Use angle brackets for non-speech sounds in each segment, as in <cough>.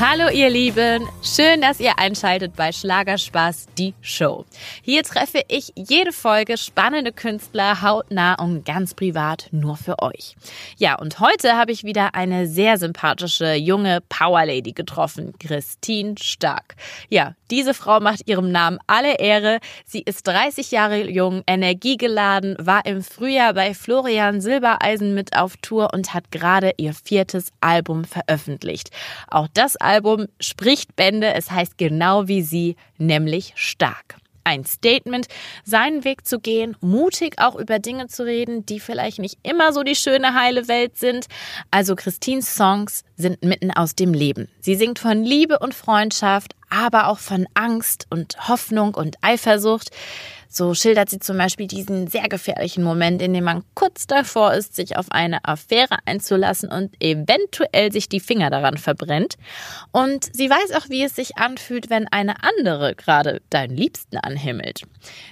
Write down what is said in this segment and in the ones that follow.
Hallo ihr Lieben, schön, dass ihr einschaltet bei Schlagerspaß, die Show. Hier treffe ich jede Folge spannende Künstler hautnah und ganz privat nur für euch. Ja, und heute habe ich wieder eine sehr sympathische junge Powerlady getroffen, Christine Stark. Ja, diese Frau macht ihrem Namen alle Ehre. Sie ist 30 Jahre jung, energiegeladen, war im Frühjahr bei Florian Silbereisen mit auf Tour und hat gerade ihr viertes Album veröffentlicht. Auch das spricht Bände, es heißt genau wie sie, nämlich stark. Ein Statement, seinen Weg zu gehen, mutig auch über Dinge zu reden, die vielleicht nicht immer so die schöne heile Welt sind. Also Christines Songs sind mitten aus dem Leben. Sie singt von Liebe und Freundschaft, aber auch von Angst und Hoffnung und Eifersucht. So schildert sie zum Beispiel diesen sehr gefährlichen Moment, in dem man kurz davor ist, sich auf eine Affäre einzulassen und eventuell sich die Finger daran verbrennt. Und sie weiß auch, wie es sich anfühlt, wenn eine andere gerade deinen Liebsten anhimmelt.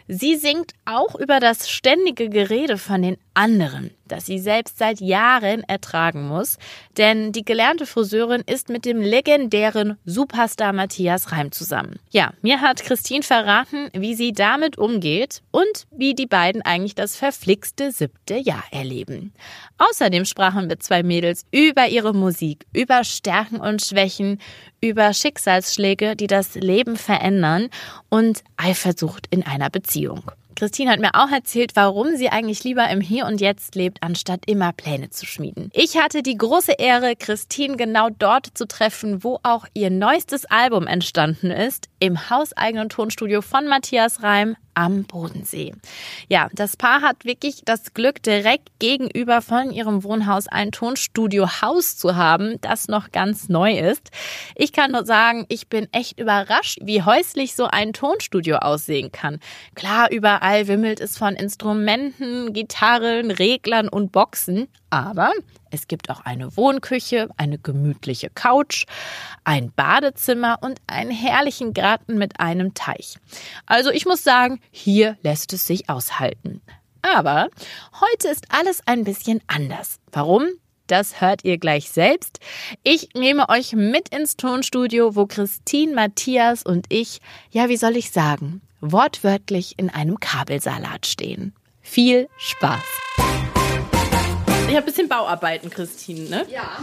Sie singt auch über das ständige Gerede von den anderen, das sie selbst seit Jahren ertragen muss, denn die gelernte Friseurin ist mit dem legendären Superstar Matthias Reim zusammen. Ja, mir hat Christine verraten, wie sie damit umgeht und wie die beiden eigentlich das verflixte siebte Jahr erleben. Außerdem sprachen wir zwei Mädels über ihre Musik, über Stärken und Schwächen, über Schicksalsschläge, die das Leben verändern und Eifersucht in einer Beziehung. Christine hat mir auch erzählt, warum sie eigentlich lieber im Hier und Jetzt lebt, anstatt immer Pläne zu schmieden. Ich hatte die große Ehre, Christine genau dort zu treffen, wo auch ihr neuestes Album entstanden ist, im hauseigenen Tonstudio von Matthias Reim am Bodensee. Ja, das Paar hat wirklich das Glück, direkt gegenüber von ihrem Wohnhaus ein Tonstudio-Haus zu haben, das noch ganz neu ist. Ich kann nur sagen, ich bin echt überrascht, wie häuslich so ein Tonstudio aussehen kann. Klar, überall wimmelt es von Instrumenten, Gitarren, Reglern und Boxen, aber es gibt auch eine Wohnküche, eine gemütliche Couch, ein Badezimmer und einen herrlichen Garten mit einem Teich. Also ich muss sagen, hier lässt es sich aushalten. Aber heute ist alles ein bisschen anders. Warum? Das hört ihr gleich selbst. Ich nehme euch mit ins Tonstudio, wo Christine, Matthias und ich, ja, wie soll ich sagen, wortwörtlich in einem Kabelsalat stehen. Viel Spaß! Ich habe ein bisschen Bauarbeiten, Christine, ne? Ja.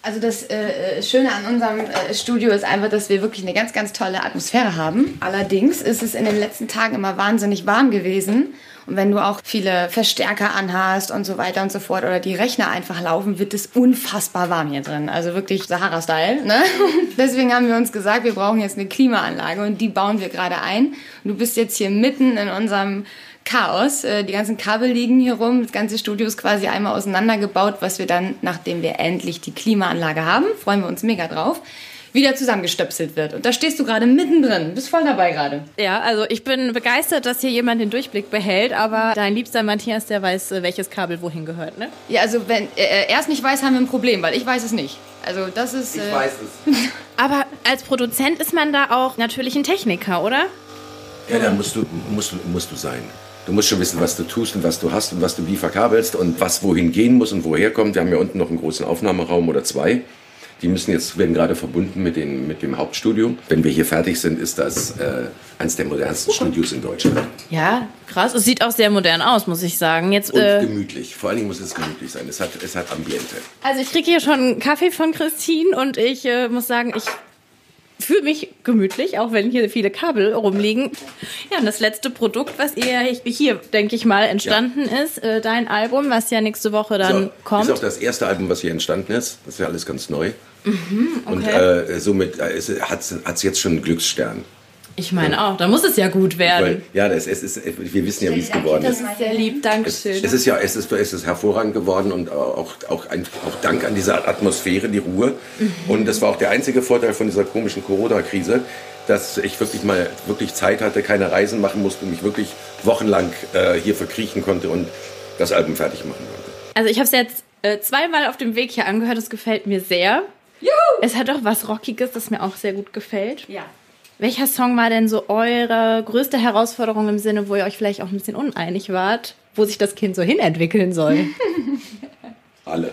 Also das äh, Schöne an unserem äh, Studio ist einfach, dass wir wirklich eine ganz, ganz tolle Atmosphäre haben. Allerdings ist es in den letzten Tagen immer wahnsinnig warm gewesen. Und wenn du auch viele Verstärker anhast und so weiter und so fort oder die Rechner einfach laufen, wird es unfassbar warm hier drin. Also wirklich Sahara-Style. Ne? <laughs> Deswegen haben wir uns gesagt, wir brauchen jetzt eine Klimaanlage und die bauen wir gerade ein. Und du bist jetzt hier mitten in unserem Chaos. Äh, die ganzen Kabel liegen hier rum. Das ganze Studio ist quasi einmal auseinandergebaut, was wir dann, nachdem wir endlich die Klimaanlage haben, freuen wir uns mega drauf, wieder zusammengestöpselt wird. Und da stehst du gerade mittendrin. Bist voll dabei gerade. Ja, also ich bin begeistert, dass hier jemand den Durchblick behält, aber dein liebster Matthias, der weiß, äh, welches Kabel wohin gehört, ne? Ja, also wenn äh, er es nicht weiß, haben wir ein Problem, weil ich weiß es nicht. Also das ist. Äh ich weiß es. <laughs> aber als Produzent ist man da auch natürlich ein Techniker, oder? Ja, da musst du, musst, musst du sein. Du musst schon wissen, was du tust und was du hast und was du wie verkabelst und was wohin gehen muss und woher kommt. Wir haben ja unten noch einen großen Aufnahmeraum oder zwei. Die müssen jetzt, werden gerade verbunden mit, den, mit dem Hauptstudio. Wenn wir hier fertig sind, ist das äh, eines der modernsten Studios in Deutschland. Ja, krass. Es sieht auch sehr modern aus, muss ich sagen. Jetzt, und äh, gemütlich. Vor allen Dingen muss es gemütlich sein. Es hat, es hat Ambiente. Also ich kriege hier schon Kaffee von Christine und ich äh, muss sagen, ich fühle mich gemütlich, auch wenn hier viele Kabel rumliegen. Ja, und das letzte Produkt, was ihr hier, denke ich mal, entstanden ja. ist, äh, dein Album, was ja nächste Woche dann so, kommt. Ist auch das erste Album, was hier entstanden ist. Das ist ja alles ganz neu. Mhm, okay. Und äh, somit äh, hat es jetzt schon einen Glücksstern. Ich meine auch, da muss es ja gut werden. Weil, ja, das, es ist, wir wissen ja, wie es geworden ist. Das ist sehr lieb, Dankeschön. Es ist ja es ist, es ist hervorragend geworden und auch, auch, ein, auch Dank an diese Atmosphäre, die Ruhe. Mhm. Und das war auch der einzige Vorteil von dieser komischen Corona-Krise, dass ich wirklich mal wirklich Zeit hatte, keine Reisen machen musste und mich wirklich wochenlang äh, hier verkriechen konnte und das Album fertig machen konnte. Also ich habe es jetzt äh, zweimal auf dem Weg hier angehört, es gefällt mir sehr. Juhu! Es hat auch was Rockiges, das mir auch sehr gut gefällt. Ja. Welcher Song war denn so eure größte Herausforderung im Sinne, wo ihr euch vielleicht auch ein bisschen uneinig wart? wo sich das Kind so hinentwickeln soll? <laughs> Alle.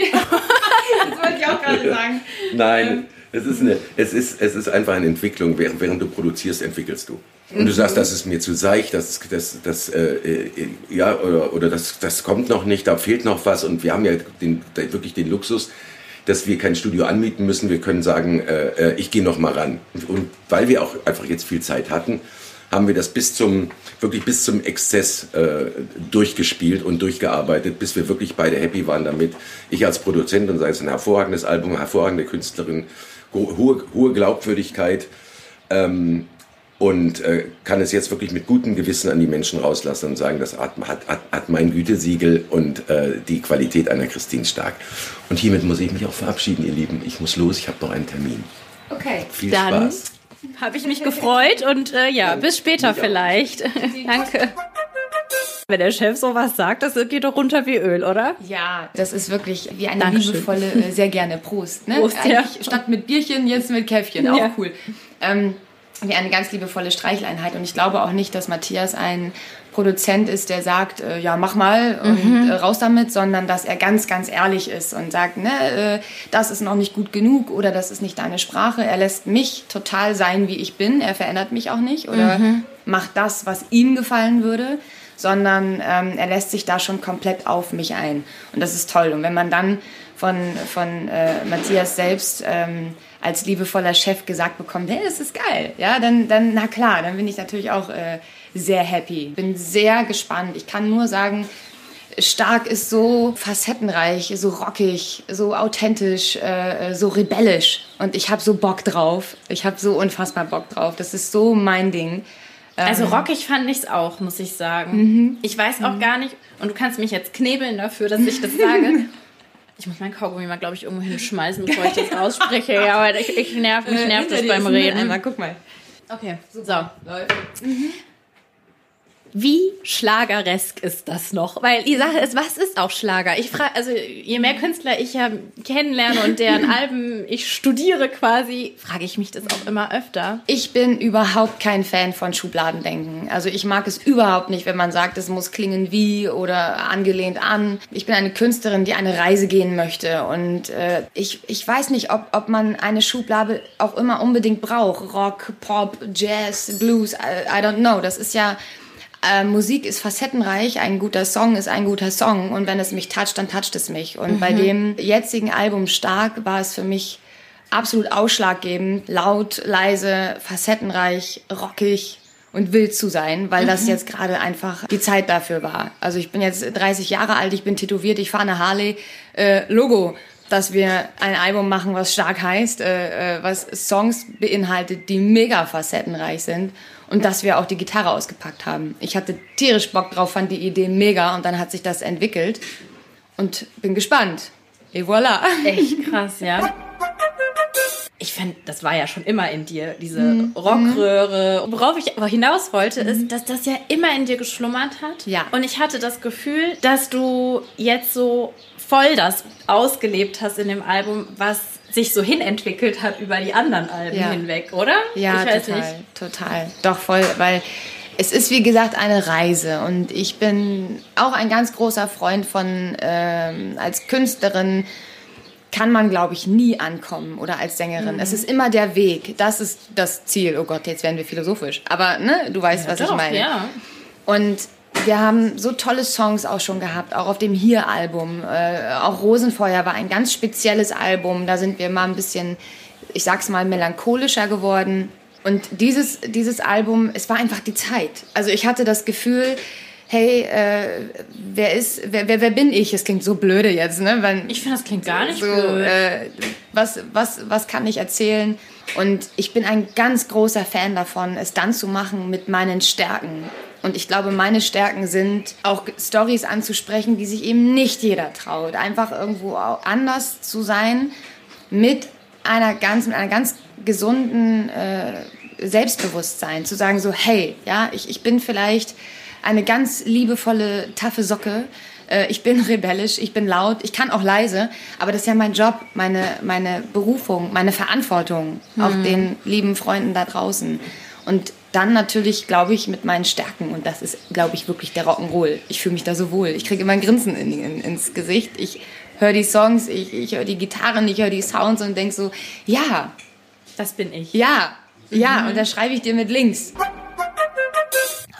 das wollte ich auch gerade sagen. Nein, es ist, eine, es, ist, es ist einfach eine Entwicklung. Während, während du produzierst, entwickelst du. Und du sagst, das ist mir zu seicht, das, das, das, äh, äh, ja, oder, oder das, das kommt noch nicht, da fehlt noch was. Und wir haben ja den, wirklich den Luxus, dass wir kein Studio anmieten müssen. Wir können sagen, äh, äh ich gehe noch mal ran. Und weil wir auch einfach jetzt viel Zeit hatten, haben wir das bis zum, wirklich bis zum Exzess äh, durchgespielt und durchgearbeitet, bis wir wirklich beide happy waren damit. Ich als Produzent und sei es ein hervorragendes Album, hervorragende Künstlerin, hohe, hohe Glaubwürdigkeit. Ähm, und äh, kann es jetzt wirklich mit gutem Gewissen an die Menschen rauslassen und sagen, das hat, hat, hat mein Gütesiegel und äh, die Qualität einer Christine Stark. Und hiermit muss ich mich auch verabschieden, ihr Lieben. Ich muss los, ich habe noch einen Termin. Okay. Viel Dann Spaß. Habe ich mich gefreut und äh, ja, bis später vielleicht. <laughs> Danke. Wenn der Chef sowas sagt, das geht doch runter wie Öl, oder? Ja, das ist wirklich wie eine Dankeschön. liebevolle, äh, sehr gerne Prost. Ne? Prost, ja. Eigentlich statt mit Bierchen, jetzt mit Käffchen. Auch Ja. cool. Ähm, wie eine ganz liebevolle Streicheleinheit. Und ich glaube auch nicht, dass Matthias ein Produzent ist, der sagt, äh, ja, mach mal und äh, raus damit, sondern dass er ganz, ganz ehrlich ist und sagt, ne, äh, das ist noch nicht gut genug oder das ist nicht deine Sprache. Er lässt mich total sein, wie ich bin. Er verändert mich auch nicht oder macht das, was ihm gefallen würde sondern ähm, er lässt sich da schon komplett auf mich ein. Und das ist toll. Und wenn man dann von, von äh, Matthias selbst ähm, als liebevoller Chef gesagt bekommt, hey, das ist geil, ja, dann, dann na klar, dann bin ich natürlich auch äh, sehr happy. Bin sehr gespannt. Ich kann nur sagen, Stark ist so facettenreich, so rockig, so authentisch, äh, so rebellisch. Und ich habe so Bock drauf. Ich habe so unfassbar Bock drauf. Das ist so mein Ding. Also rockig fand ich es auch, muss ich sagen. Ich weiß auch gar nicht, und du kannst mich jetzt knebeln dafür, dass ich das sage. <laughs> Ich muss mein Kaugummi mal, glaube ich, irgendwo hinschmeißen, bevor ich das ausspreche. Ja, aber ich, ich nerv, mich nervt das beim Reden. Einmal, guck mal. Okay, so. Wie schlageresk ist das noch? Weil die Sache ist, was ist auch Schlager? Ich frage, also je mehr Künstler ich ja kennenlerne und deren <laughs> Alben ich studiere quasi, frage ich mich das auch immer öfter. Ich bin überhaupt kein Fan von Schubladendenken. Also ich mag es überhaupt nicht, wenn man sagt, es muss klingen wie oder angelehnt an. Ich bin eine Künstlerin, die eine Reise gehen möchte. Und äh, ich, ich weiß nicht, ob, ob man eine Schublade auch immer unbedingt braucht. Rock, Pop, Jazz, Blues, I, I don't know. Das ist ja... Äh, Musik ist facettenreich, ein guter Song ist ein guter Song. Und wenn es mich toucht, dann toucht es mich. Und bei dem jetzigen Album Stark war es für mich absolut ausschlaggebend, laut, leise, facettenreich, rockig und wild zu sein, weil das jetzt gerade einfach die Zeit dafür war. Also ich bin jetzt 30 Jahre alt, ich bin tätowiert, ich fahre eine Harley, äh, Logo, dass wir ein Album machen, was stark heißt, äh, äh, was Songs beinhaltet, die mega facettenreich sind und dass wir auch die Gitarre ausgepackt haben. Ich hatte tierisch Bock drauf, fand die Idee mega und dann hat sich das entwickelt und bin gespannt. Et voilà. Echt krass, ja. <laughs> Ich finde, das war ja schon immer in dir, diese Rockröhre. Worauf ich aber hinaus wollte, ist, dass das ja immer in dir geschlummert hat. Ja. Und ich hatte das Gefühl, dass du jetzt so voll das ausgelebt hast in dem Album, was sich so hinentwickelt hat über die anderen Alben Ja. hinweg, oder? Ja, ich total, nicht. total. Doch voll, weil es ist wie gesagt eine Reise und ich bin auch ein ganz großer Freund von ähm, als Künstlerin kann man glaube ich nie ankommen oder als Sängerin. Es ist immer der Weg. Das ist das Ziel. Oh Gott, jetzt werden wir philosophisch. Aber ne, du weißt, was ich Doch, meine. ja. Und wir haben so tolle Songs auch schon gehabt, auch auf dem Hier-Album. Äh, auch Rosenfeuer war ein ganz spezielles Album. Da sind wir mal ein bisschen, ich sag's mal, melancholischer geworden. Und dieses, dieses Album, es war einfach die Zeit. Also ich hatte das Gefühl, hey, äh, wer ist, wer, wer, wer bin ich? Es klingt so blöde jetzt, ne? Wenn, Ich finde, das klingt gar nicht so, blöd. äh, was, was, was kann ich erzählen? Und ich bin ein ganz großer Fan davon, es dann zu machen mit meinen Stärken. Und ich glaube, meine Stärken sind auch Stories anzusprechen, die sich eben nicht jeder traut. Einfach irgendwo anders zu sein mit einer ganz, mit einer ganz gesunden äh, Selbstbewusstsein. Zu sagen so, hey, ja, ich, ich bin vielleicht eine ganz liebevolle, taffe Socke. Äh, Ich bin <laughs> rebellisch, ich bin laut, ich kann auch leise, aber das ist ja mein Job, meine, meine Berufung, meine Verantwortung, auch den lieben Freunden da draußen. Und dann natürlich, glaube ich, mit meinen Stärken. Und das ist, glaube ich, wirklich der Rock'n'Roll. Ich fühle mich da so wohl. Ich kriege immer ein Grinsen in, in, ins Gesicht. Ich höre die Songs, ich, ich höre die Gitarren, ich höre die Sounds und denke so, ja. Das bin ich. Ja, ja. Mhm. Und da schreibe ich dir mit links.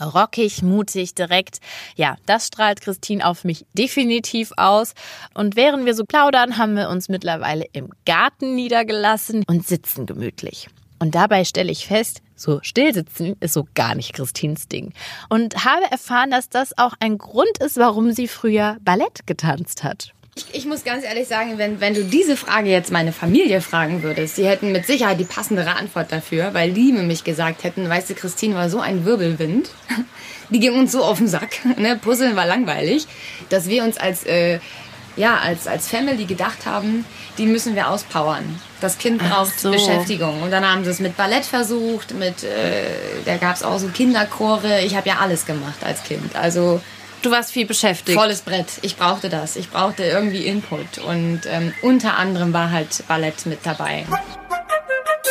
Rockig, mutig, direkt. Ja, das strahlt Christine auf mich definitiv aus. Und während wir so plaudern, haben wir uns mittlerweile im Garten niedergelassen und sitzen gemütlich. Und dabei stelle ich fest, so stillsitzen ist so gar nicht Christins Ding. Und habe erfahren, dass das auch ein Grund ist, warum sie früher Ballett getanzt hat. Ich, ich, muss ganz ehrlich sagen, wenn, wenn du diese Frage jetzt meine Familie fragen würdest, sie hätten mit Sicherheit die passendere Antwort dafür, weil die nämlich gesagt hätten, weißt du, Christine war so ein Wirbelwind, die ging uns so auf den Sack, ne? Puzzeln war langweilig, dass wir uns als, äh, ja, als, als Family gedacht haben, die müssen wir auspowern. Das Kind braucht so. Beschäftigung. Und dann haben sie es mit Ballett versucht, mit, äh, da gab es auch so Kinderchore. Ich habe ja alles gemacht als Kind. Also Du warst viel beschäftigt. Volles Brett. Ich brauchte das. Ich brauchte irgendwie Input. Und ähm, unter anderem war halt Ballett mit dabei.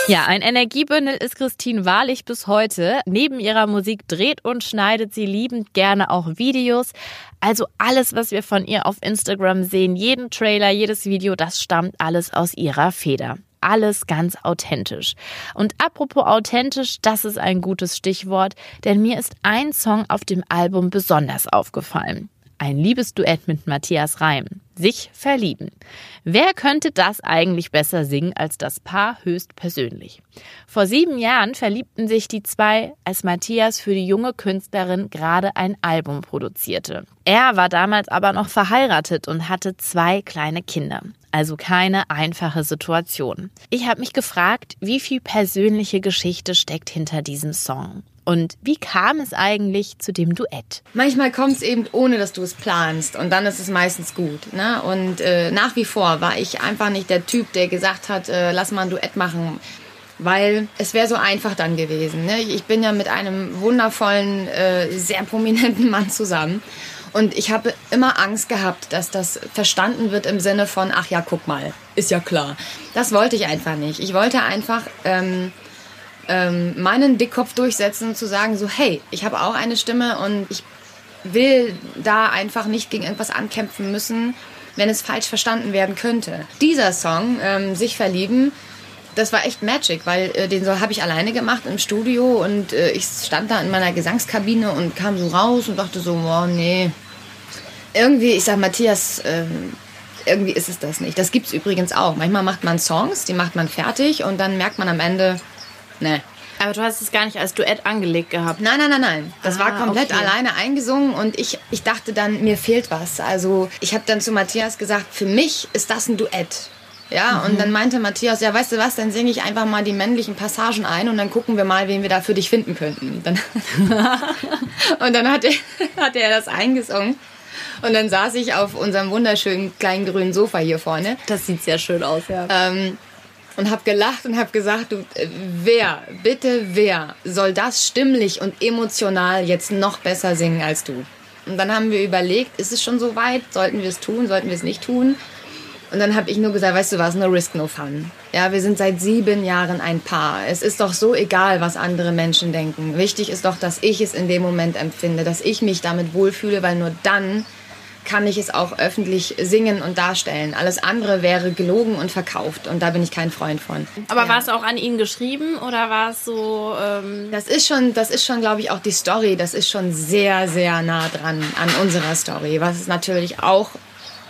Ja, ein Energiebündel ist Christine wahrlich bis heute. Neben ihrer Musik dreht und schneidet sie liebend gerne auch Videos. Also alles, was wir von ihr auf Instagram sehen, jeden Trailer, jedes Video, das stammt alles aus ihrer Feder alles ganz authentisch. Und apropos authentisch, das ist ein gutes Stichwort, denn mir ist ein Song auf dem Album besonders aufgefallen. Ein Liebesduett mit Matthias Reim. Sich verlieben. Wer könnte das eigentlich besser singen als das Paar höchstpersönlich? Vor sieben Jahren verliebten sich die zwei, als Matthias für die junge Künstlerin gerade ein Album produzierte. Er war damals aber noch verheiratet und hatte zwei kleine Kinder. Also keine einfache Situation. Ich habe mich gefragt, wie viel persönliche Geschichte steckt hinter diesem Song. Und wie kam es eigentlich zu dem Duett? Manchmal kommt es eben ohne, dass du es planst und dann ist es meistens gut. Ne? Und äh, nach wie vor war ich einfach nicht der Typ, der gesagt hat, äh, lass mal ein Duett machen, weil es wäre so einfach dann gewesen. Ne? Ich bin ja mit einem wundervollen, äh, sehr prominenten Mann zusammen und ich habe immer Angst gehabt, dass das verstanden wird im Sinne von, ach ja, guck mal, ist ja klar. Das wollte ich einfach nicht. Ich wollte einfach... Ähm, ähm, meinen Dickkopf durchsetzen, zu sagen, so, hey, ich habe auch eine Stimme und ich will da einfach nicht gegen irgendwas ankämpfen müssen, wenn es falsch verstanden werden könnte. Dieser Song, ähm, Sich verlieben, das war echt Magic, weil äh, den so habe ich alleine gemacht im Studio und äh, ich stand da in meiner Gesangskabine und kam so raus und dachte so, oh nee. Irgendwie, ich sag Matthias, ähm, irgendwie ist es das nicht. Das gibt es übrigens auch. Manchmal macht man Songs, die macht man fertig und dann merkt man am Ende, Nee. Aber du hast es gar nicht als Duett angelegt gehabt. Nein, nein, nein, nein. Das ah, war komplett okay. alleine eingesungen und ich, ich dachte dann, mir fehlt was. Also ich habe dann zu Matthias gesagt, für mich ist das ein Duett. Ja, mhm. und dann meinte Matthias, ja, weißt du was, dann singe ich einfach mal die männlichen Passagen ein und dann gucken wir mal, wen wir da für dich finden könnten. Dann <laughs> und dann hat er, <laughs> hat er das eingesungen. Und dann saß ich auf unserem wunderschönen kleinen grünen Sofa hier vorne. Das sieht sehr schön aus, ja. Ähm, und habe gelacht und habe gesagt, du, äh, wer, bitte wer soll das stimmlich und emotional jetzt noch besser singen als du? Und dann haben wir überlegt, ist es schon so weit? Sollten wir es tun? Sollten wir es nicht tun? Und dann habe ich nur gesagt, weißt du was, no risk, no fun. Ja, wir sind seit sieben Jahren ein Paar. Es ist doch so egal, was andere Menschen denken. Wichtig ist doch, dass ich es in dem Moment empfinde, dass ich mich damit wohlfühle, weil nur dann kann ich es auch öffentlich singen und darstellen. Alles andere wäre gelogen und verkauft und da bin ich kein Freund von. Aber ja. war es auch an ihn geschrieben oder war es so? Ähm das ist schon, das ist schon, glaube ich, auch die Story. Das ist schon sehr, sehr nah dran an unserer Story, was natürlich auch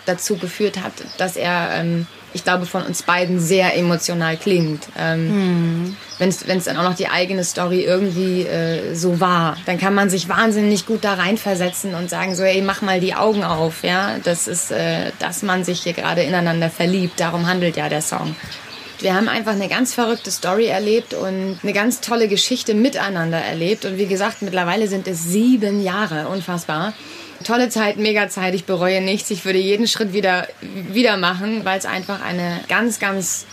dazu geführt hat, dass er ähm, ich glaube, von uns beiden sehr emotional klingt. Ähm, hm. Wenn es dann auch noch die eigene Story irgendwie äh, so war, dann kann man sich wahnsinnig gut da reinversetzen und sagen so, ey, mach mal die Augen auf, ja. Das ist, äh, dass man sich hier gerade ineinander verliebt. Darum handelt ja der Song. Wir haben einfach eine ganz verrückte Story erlebt und eine ganz tolle Geschichte miteinander erlebt. Und wie gesagt, mittlerweile sind es sieben Jahre, unfassbar tolle Zeit, mega Zeit. Ich bereue nichts. Ich würde jeden Schritt wieder, wieder machen, weil es einfach eine ganz, ganz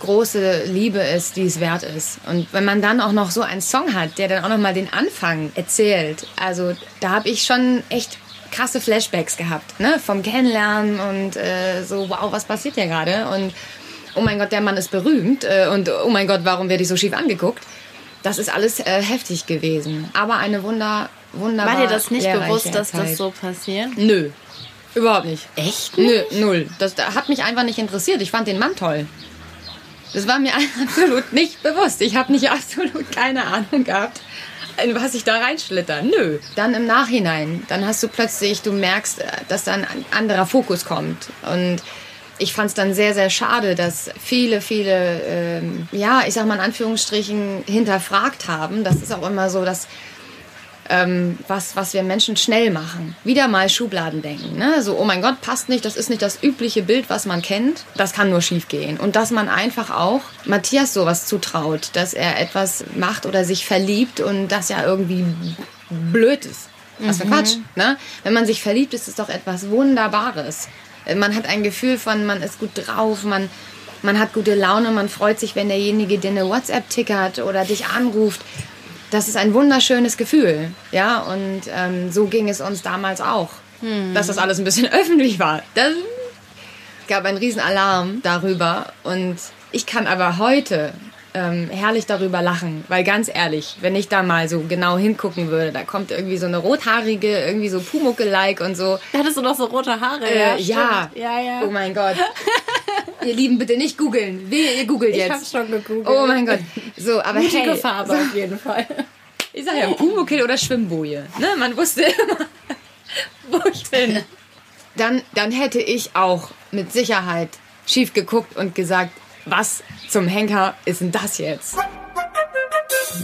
große Liebe ist, die es wert ist. Und wenn man dann auch noch so einen Song hat, der dann auch noch mal den Anfang erzählt, also da habe ich schon echt krasse Flashbacks gehabt, ne? Vom Kennenlernen und äh, so, wow, was passiert hier gerade? Und oh mein Gott, der Mann ist berühmt äh, und oh mein Gott, warum werde ich so schief angeguckt? das ist alles äh, heftig gewesen. Aber eine wunder, wunderbare War dir das nicht bewusst, dass Zeit. das so passiert? Nö. Überhaupt nicht. Echt? Nö, null. Das da hat mich einfach nicht interessiert. Ich fand den Mann toll. Das war mir <laughs> absolut nicht bewusst. Ich habe nicht <laughs> absolut keine Ahnung gehabt, in was ich da reinschlitter. Nö. Dann im Nachhinein, dann hast du plötzlich, du merkst, äh, dass da ein anderer Fokus kommt. Und ich fand es dann sehr, sehr schade, dass viele, viele, ähm, ja, ich sag mal in Anführungsstrichen, hinterfragt haben. Das ist auch immer so, dass ähm, was, was wir Menschen schnell machen. Wieder mal Schubladen denken. Ne? So, oh mein Gott, passt nicht, das ist nicht das übliche Bild, was man kennt. Das kann nur schief gehen. Und dass man einfach auch Matthias sowas zutraut, dass er etwas macht oder sich verliebt und das ja irgendwie blöd ist. Was für Quatsch. Ne? Wenn man sich verliebt, ist es doch etwas Wunderbares. Man hat ein Gefühl von, man ist gut drauf, man, man hat gute Laune, man freut sich, wenn derjenige dir eine WhatsApp tickert oder dich anruft das ist ein wunderschönes Gefühl. Ja, und ähm, so ging es uns damals auch. Dass das alles ein bisschen <laughs> öffentlich war. Das gab einen riesen Alarm darüber. Und ich kann aber heute ähm, herrlich darüber lachen. Weil ganz ehrlich, wenn ich da mal so genau hingucken würde, da kommt irgendwie so eine rothaarige, irgendwie so Pumuckel-like und so. Hattest du noch so rote Haare? Äh, ja. ja, ja. Oh mein Gott. <laughs> <laughs> ihr Lieben, bitte nicht googeln. Wehe, ihr googelt ich jetzt. hab's schon gegoogelt. Oh mein Gott. So, aber Mutige hey, Farbe so, auf jeden Fall. ich sag ja, Pumuckl oder Schwimmboje. Ne? Man wusste immer, <laughs> wo ich bin. Dann, dann hätte ich auch mit Sicherheit schief geguckt und gesagt, was zum Henker ist denn das jetzt?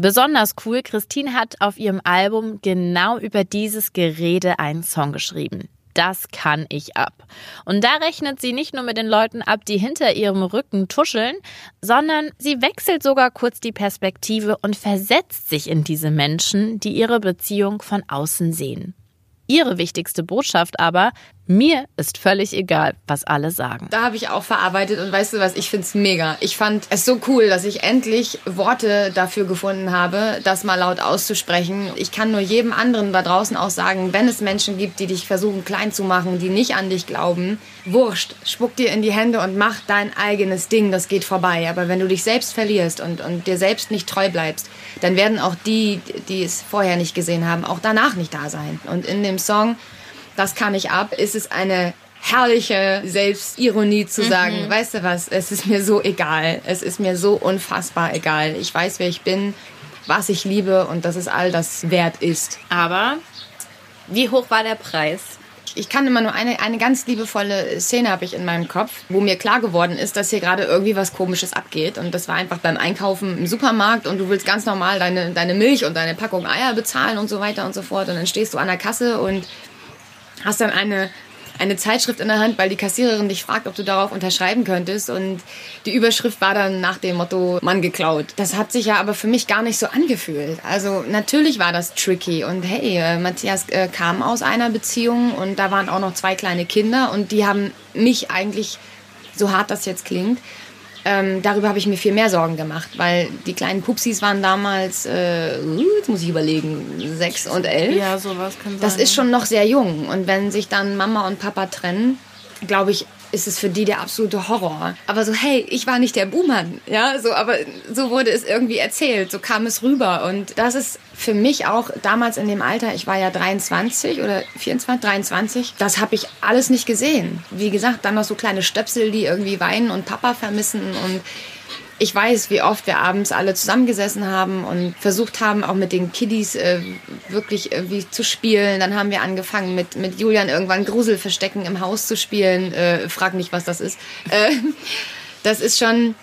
Besonders cool, Christine hat auf ihrem Album genau über dieses Gerede einen Song geschrieben. Das kann ich ab. Und da rechnet sie nicht nur mit den Leuten ab, die hinter ihrem Rücken tuscheln, sondern sie wechselt sogar kurz die Perspektive und versetzt sich in diese Menschen, die ihre Beziehung von außen sehen. Ihre wichtigste Botschaft aber, mir ist völlig egal, was alle sagen. Da habe ich auch verarbeitet und weißt du was, ich find's mega. Ich fand es so cool, dass ich endlich Worte dafür gefunden habe, das mal laut auszusprechen. Ich kann nur jedem anderen da draußen auch sagen, wenn es Menschen gibt, die dich versuchen klein zu machen, die nicht an dich glauben, wurscht, spuck dir in die Hände und mach dein eigenes Ding, das geht vorbei. Aber wenn du dich selbst verlierst und, und dir selbst nicht treu bleibst, dann werden auch die, die es vorher nicht gesehen haben, auch danach nicht da sein. Und in dem Song das kann ich ab, ist es eine herrliche Selbstironie zu sagen, weißt du was, es ist mir so egal, es ist mir so unfassbar egal. Ich weiß, wer ich bin, was ich liebe und dass es all das wert ist. Aber wie hoch war der Preis? Ich kann immer nur eine, eine ganz liebevolle Szene habe ich in meinem Kopf, wo mir klar geworden ist, dass hier gerade irgendwie was Komisches abgeht. Und das war einfach beim Einkaufen im Supermarkt und du willst ganz normal deine, deine Milch und deine Packung Eier bezahlen und so weiter und so fort. Und dann stehst du an der Kasse und hast dann eine, eine Zeitschrift in der Hand, weil die Kassiererin dich fragt, ob du darauf unterschreiben könntest. Und die Überschrift war dann nach dem Motto Mann geklaut. Das hat sich ja aber für mich gar nicht so angefühlt. Also natürlich war das tricky. Und hey, äh, Matthias äh, kam aus einer Beziehung und da waren auch noch zwei kleine Kinder und die haben mich eigentlich, so hart das jetzt klingt, ähm, darüber habe ich mir viel mehr Sorgen gemacht, weil die kleinen Pupsis waren damals, äh, jetzt muss ich überlegen, sechs und elf. Ja, sowas kann sein. Das ist schon noch sehr jung. Und wenn sich dann Mama und Papa trennen, glaube ich, ist es für die der absolute Horror. Aber so, hey, ich war nicht der Buhmann, ja, so, aber so wurde es irgendwie erzählt, so kam es rüber. Und das ist für mich auch damals in dem Alter, ich war ja 23 oder 24, 23, das habe ich alles nicht gesehen. Wie gesagt, dann noch so kleine Stöpsel, die irgendwie weinen und Papa vermissen und ich weiß, wie oft wir abends alle zusammengesessen haben und versucht haben, auch mit den Kiddies äh, wirklich irgendwie zu spielen. Dann haben wir angefangen, mit, mit Julian irgendwann Gruselverstecken im Haus zu spielen. Äh, frag nicht, was das ist. Äh, das ist schon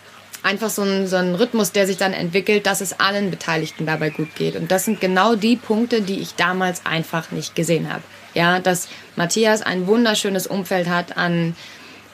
einfach so ein, so ein Rhythmus, der sich dann entwickelt, dass es allen Beteiligten dabei gut geht. Und das sind genau die Punkte, die ich damals einfach nicht gesehen habe. Ja, dass Matthias ein wunderschönes Umfeld hat an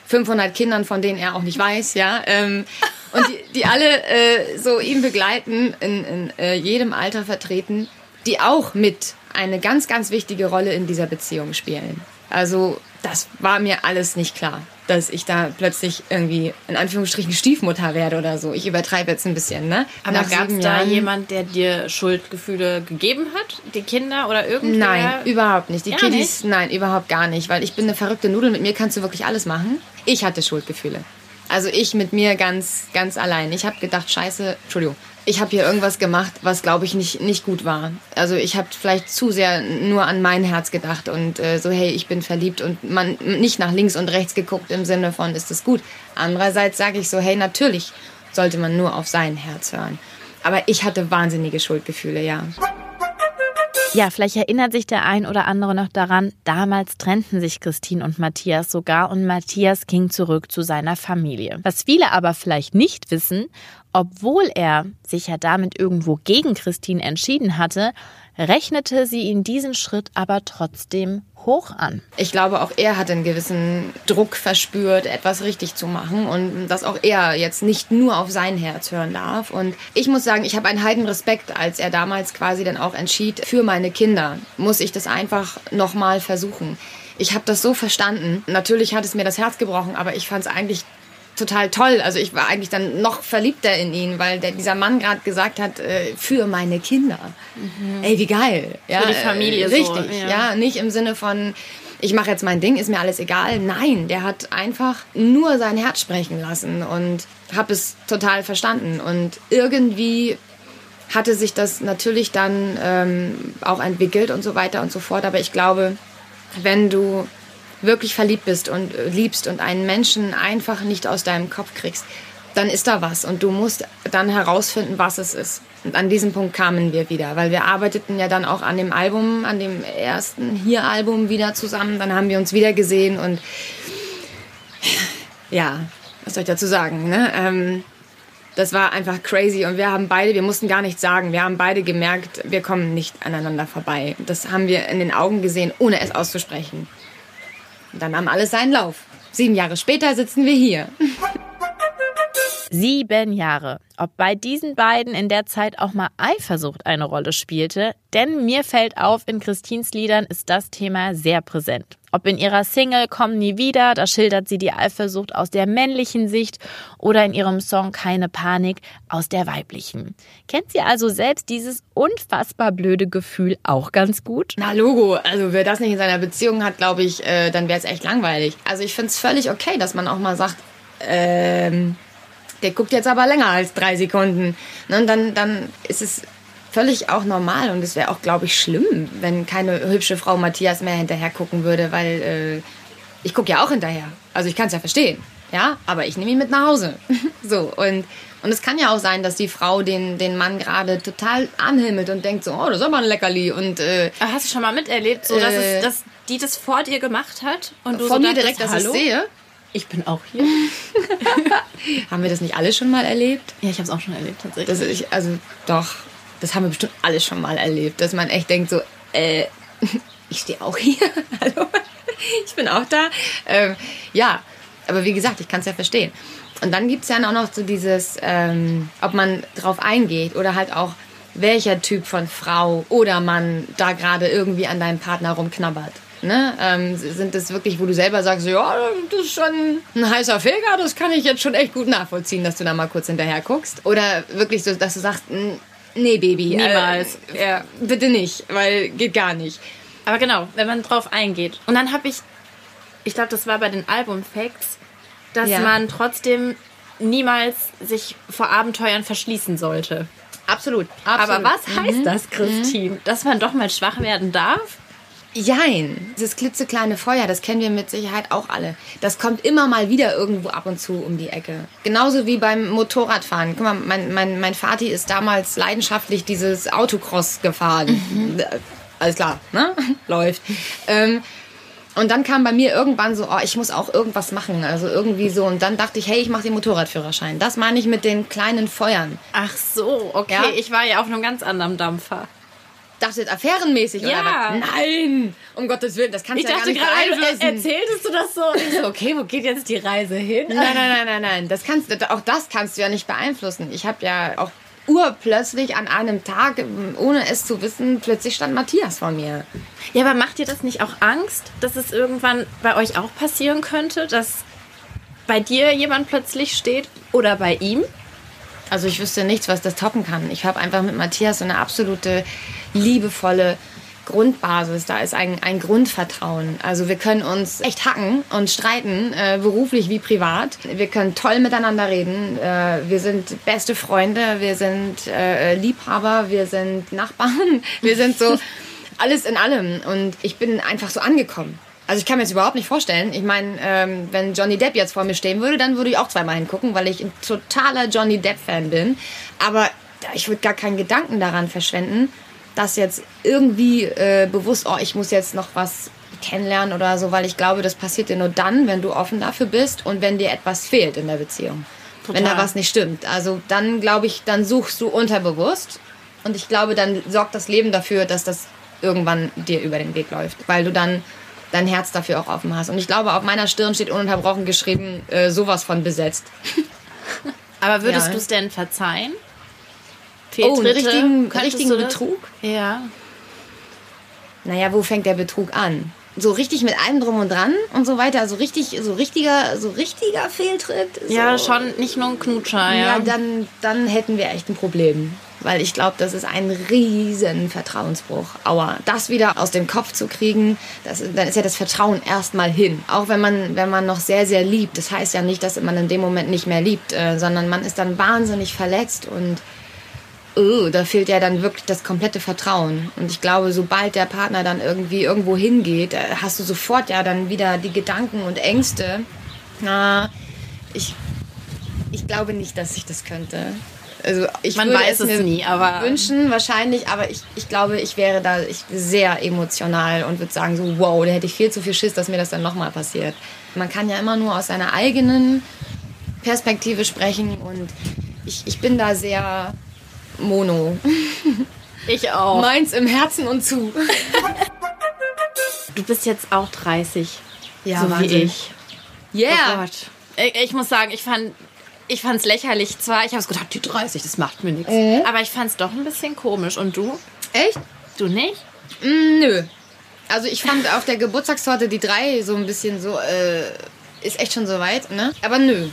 500 Kindern, von denen er auch nicht weiß, ja, ähm, und die, die alle äh, so ihn begleiten, in, in äh, jedem Alter vertreten, die auch mit eine ganz, ganz wichtige Rolle in dieser Beziehung spielen. Also das war mir alles nicht klar, dass ich da plötzlich irgendwie in Anführungsstrichen Stiefmutter werde oder so. Ich übertreibe jetzt ein bisschen, ne? Aber gab es da jemand, der dir Schuldgefühle gegeben hat? Die Kinder oder irgendwer? Nein, überhaupt nicht. Die Gar Kiddies, nein, überhaupt gar nicht, weil ich bin eine verrückte Nudel. Mit mir kannst du wirklich alles machen. Ich hatte Schuldgefühle. Also ich mit mir ganz, ganz allein. Ich habe gedacht, scheiße, Entschuldigung, ich habe hier irgendwas gemacht, was glaube ich nicht, nicht gut war. Also ich habe vielleicht zu sehr nur an mein Herz gedacht und äh, so, hey, ich bin verliebt und man nicht nach links und rechts geguckt im Sinne von, ist das gut. Andererseits sage ich so, hey, natürlich sollte man nur auf sein Herz hören. Aber ich hatte wahnsinnige Schuldgefühle, ja. Ja, vielleicht erinnert sich der ein oder andere noch daran, damals trennten sich Christine und Matthias sogar und Matthias ging zurück zu seiner Familie. Was viele aber vielleicht nicht wissen, obwohl er sich ja damit irgendwo gegen Christine entschieden hatte, rechnete sie ihn diesen Schritt aber trotzdem hoch an. Ich glaube, auch er hat einen gewissen Druck verspürt, etwas richtig zu machen und dass auch er jetzt nicht nur auf sein Herz hören darf. Und ich muss sagen, ich habe einen heiden Respekt, als er damals quasi dann auch entschied, für meine Kinder muss ich das einfach nochmal versuchen. Ich habe das so verstanden. Natürlich hat es mir das Herz gebrochen, aber ich fand es eigentlich total toll. Also ich war eigentlich dann noch verliebter in ihn, weil der, dieser Mann gerade gesagt hat, äh, für meine Kinder. Mhm. Ey, wie geil. Ja, für die Familie. Äh, richtig, so, ja. ja. Nicht im Sinne von, ich mache jetzt mein Ding, ist mir alles egal. Nein, der hat einfach nur sein Herz sprechen lassen und habe es total verstanden. Und irgendwie hatte sich das natürlich dann ähm, auch entwickelt und so weiter und so fort. Aber ich glaube, wenn du wirklich verliebt bist und äh, liebst und einen Menschen einfach nicht aus deinem Kopf kriegst, dann ist da was und du musst dann herausfinden, was es ist. Und an diesem Punkt kamen wir wieder, weil wir arbeiteten ja dann auch an dem Album, an dem ersten Hier-Album wieder zusammen. Dann haben wir uns wieder gesehen und ja, was soll ich dazu sagen? Ne? Ähm, das war einfach crazy und wir haben beide, wir mussten gar nichts sagen, wir haben beide gemerkt, wir kommen nicht aneinander vorbei. Das haben wir in den Augen gesehen, ohne es auszusprechen. Dann nahm alles seinen Lauf. Sieben Jahre später sitzen wir hier. Sieben Jahre. Ob bei diesen beiden in der Zeit auch mal Eifersucht eine Rolle spielte? Denn mir fällt auf, in Christins Liedern ist das Thema sehr präsent. Ob in ihrer Single Komm nie wieder, da schildert sie die Eifersucht aus der männlichen Sicht oder in ihrem Song Keine Panik aus der weiblichen. Kennt sie also selbst dieses unfassbar blöde Gefühl auch ganz gut? Na Logo, also wer das nicht in seiner Beziehung hat, glaube ich, äh, dann wäre es echt langweilig. Also ich finde es völlig okay, dass man auch mal sagt, ähm, der guckt jetzt aber länger als drei Sekunden. Ne, und dann, dann ist es völlig auch normal und es wäre auch, glaube ich, schlimm, wenn keine hübsche Frau Matthias mehr hinterher gucken würde, weil äh, ich gucke ja auch hinterher. Also ich kann es ja verstehen, ja, aber ich nehme ihn mit nach Hause. <laughs> so und und es kann ja auch sein, dass die Frau den, den Mann gerade total anhimmelt und denkt so, oh, das ist aber ein Leckerli. Und, äh, Hast du schon mal miterlebt, so, dass, äh, es, dass die das vor dir gemacht hat? Und du vor so mir direkt, dass ich sehe? Ich bin auch hier. <laughs> <laughs> haben wir das nicht alle schon mal erlebt? Ja, ich habe es auch schon erlebt, tatsächlich. Ich, also doch, das haben wir bestimmt alle schon mal erlebt, dass man echt denkt so, äh, <laughs> ich stehe auch hier, <laughs> hallo, ich bin auch da. Ähm, ja, aber wie gesagt, ich kann es ja verstehen. Und dann gibt es ja auch noch so dieses, ähm, ob man drauf eingeht oder halt auch, welcher Typ von Frau oder Mann da gerade irgendwie an deinem Partner rumknabbert. Ne? Ähm, sind das wirklich, wo du selber sagst, ja, das ist schon ein heißer Feger, das kann ich jetzt schon echt gut nachvollziehen, dass du da mal kurz hinterher guckst? Oder wirklich so, dass du sagst, nee, Baby. Äh, Niemals. Äh, ja, bitte nicht, weil geht gar nicht. Aber genau, wenn man drauf eingeht. Und dann habe ich, ich glaube, das war bei den Album-Facts, dass ja. man trotzdem niemals sich vor Abenteuern verschließen sollte. Absolut. Absolut. Aber was heißt mhm. das, Christine? Mhm. Dass man doch mal schwach werden darf? Jein. Dieses klitzekleine Feuer, das kennen wir mit Sicherheit auch alle. Das kommt immer mal wieder irgendwo ab und zu um die Ecke. Genauso wie beim Motorradfahren. Guck mal, mein, mein, mein Vati ist damals leidenschaftlich dieses Autocross gefahren. Mhm. Alles klar, ne? <laughs> Läuft. Ähm, und dann kam bei mir irgendwann so, oh, ich muss auch irgendwas machen. Also irgendwie so. Und dann dachte ich, hey, ich mache den Motorradführerschein. Das meine ich mit den kleinen Feuern. Ach so, okay. Ja? Ich war ja auf einem ganz anderen Dampfer dachte jetzt affärenmäßig ja. oder was? Nein! Um Gottes Willen, das kannst du ja gar nicht beeinflussen. erzähltest du das so? Ich so, okay, wo geht jetzt die Reise hin? Nein, nein, nein, nein, nein. Das kannst, auch das kannst du ja nicht beeinflussen. Ich habe ja auch urplötzlich an einem Tag, ohne es zu wissen, plötzlich stand Matthias vor mir. Ja, aber macht dir das nicht auch Angst, dass es irgendwann bei euch auch passieren könnte, dass bei dir jemand plötzlich steht oder bei ihm? Also ich wüsste nichts, was das toppen kann. Ich habe einfach mit Matthias so eine absolute liebevolle Grundbasis, da ist ein, ein Grundvertrauen. Also wir können uns echt hacken und streiten, äh, beruflich wie privat. Wir können toll miteinander reden. Äh, wir sind beste Freunde, wir sind äh, Liebhaber, wir sind Nachbarn, <laughs> wir sind so alles in allem. Und ich bin einfach so angekommen. Also ich kann mir das überhaupt nicht vorstellen. Ich meine, ähm, wenn Johnny Depp jetzt vor mir stehen würde, dann würde ich auch zweimal hingucken, weil ich ein totaler Johnny Depp-Fan bin. Aber ich würde gar keinen Gedanken daran verschwenden, dass jetzt irgendwie äh, bewusst, oh, ich muss jetzt noch was kennenlernen oder so, weil ich glaube, das passiert dir nur dann, wenn du offen dafür bist und wenn dir etwas fehlt in der Beziehung. Total. Wenn da was nicht stimmt. Also dann glaube ich, dann suchst du unterbewusst und ich glaube, dann sorgt das Leben dafür, dass das irgendwann dir über den Weg läuft, weil du dann dein Herz dafür auch offen hast. Und ich glaube, auf meiner Stirn steht ununterbrochen geschrieben, äh, sowas von besetzt. <laughs> Aber würdest ja. du es denn verzeihen? Fehltritte? Oh, einen richtigen, richtigen Betrug? Ja. Naja, wo fängt der Betrug an? So richtig mit allem drum und dran und so weiter. Also richtig, so richtiger, so richtiger Fehltritt. So. Ja, schon nicht nur ein Knutscher, ja. Ja, dann, dann hätten wir echt ein Problem. Weil ich glaube, das ist ein riesen Vertrauensbruch. Aua. Das wieder aus dem Kopf zu kriegen, das, dann ist ja das Vertrauen erstmal hin. Auch wenn man, wenn man noch sehr, sehr liebt. Das heißt ja nicht, dass man in dem Moment nicht mehr liebt, äh, sondern man ist dann wahnsinnig verletzt und oh, da fehlt ja dann wirklich das komplette Vertrauen. Und ich glaube, sobald der Partner dann irgendwie irgendwo hingeht, äh, hast du sofort ja dann wieder die Gedanken und Ängste. Na, ich, ich glaube nicht, dass ich das könnte. Also ich Man weiß es, es nie, aber wünschen wahrscheinlich, aber ich, ich glaube, ich wäre da ich, sehr emotional und würde sagen so, wow, da hätte ich viel zu viel Schiss, dass mir das dann nochmal passiert. Man kann ja immer nur aus seiner eigenen Perspektive sprechen und ich, ich bin da sehr mono. Ich auch. Meins im Herzen und zu. Du bist jetzt auch 30. Ja, so Wahnsinn. wie ich. Yeah. Oh Gott. Ich, ich muss sagen, ich fand ich fand es lächerlich zwar. Ich habe es gedacht, die 30, das macht mir nichts. Äh? Aber ich fand es doch ein bisschen komisch. Und du? Echt? Du nicht? Mm, nö. Also ich fand auf der Geburtstagstorte die 3 so ein bisschen so, äh, ist echt schon so weit, ne? Aber nö.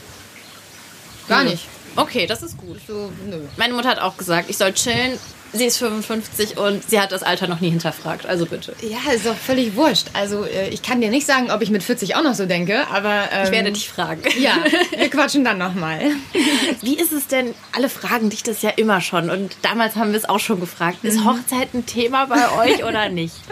Gar nö. nicht. Okay, das ist gut. So, nö. Meine Mutter hat auch gesagt, ich soll chillen, sie ist 55 und sie hat das Alter noch nie hinterfragt. Also bitte. Ja, ist doch völlig wurscht. Also äh, ich kann dir nicht sagen, ob ich mit 40 auch noch so denke, aber... Ähm, ich werde dich fragen. Ja, <laughs> wir quatschen dann nochmal. <laughs> Wie ist es denn, alle fragen dich das ja immer schon und damals haben wir es auch schon gefragt. Ist mhm. Hochzeit ein Thema bei euch oder nicht? <laughs>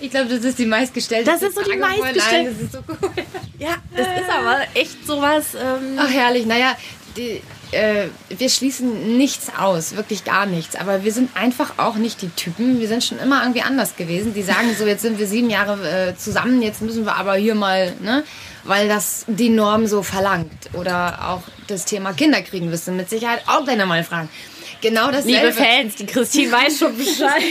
Ich glaube, das ist die meistgestellte Das ist so die meistgestellte. Das ist so cool. Ja, das ist aber echt sowas... Ähm Ach herrlich, naja, die, äh, wir schließen nichts aus, wirklich gar nichts. Aber wir sind einfach auch nicht die Typen. Wir sind schon immer irgendwie anders gewesen. Die sagen so, jetzt sind wir sieben Jahre äh, zusammen, jetzt müssen wir aber hier mal, ne? Weil das die Norm so verlangt. Oder auch das Thema Kinderkriegen wirst du mit Sicherheit auch deine mal fragen. Genau dasselbe. Liebe Fans, die Christine weiß schon Bescheid.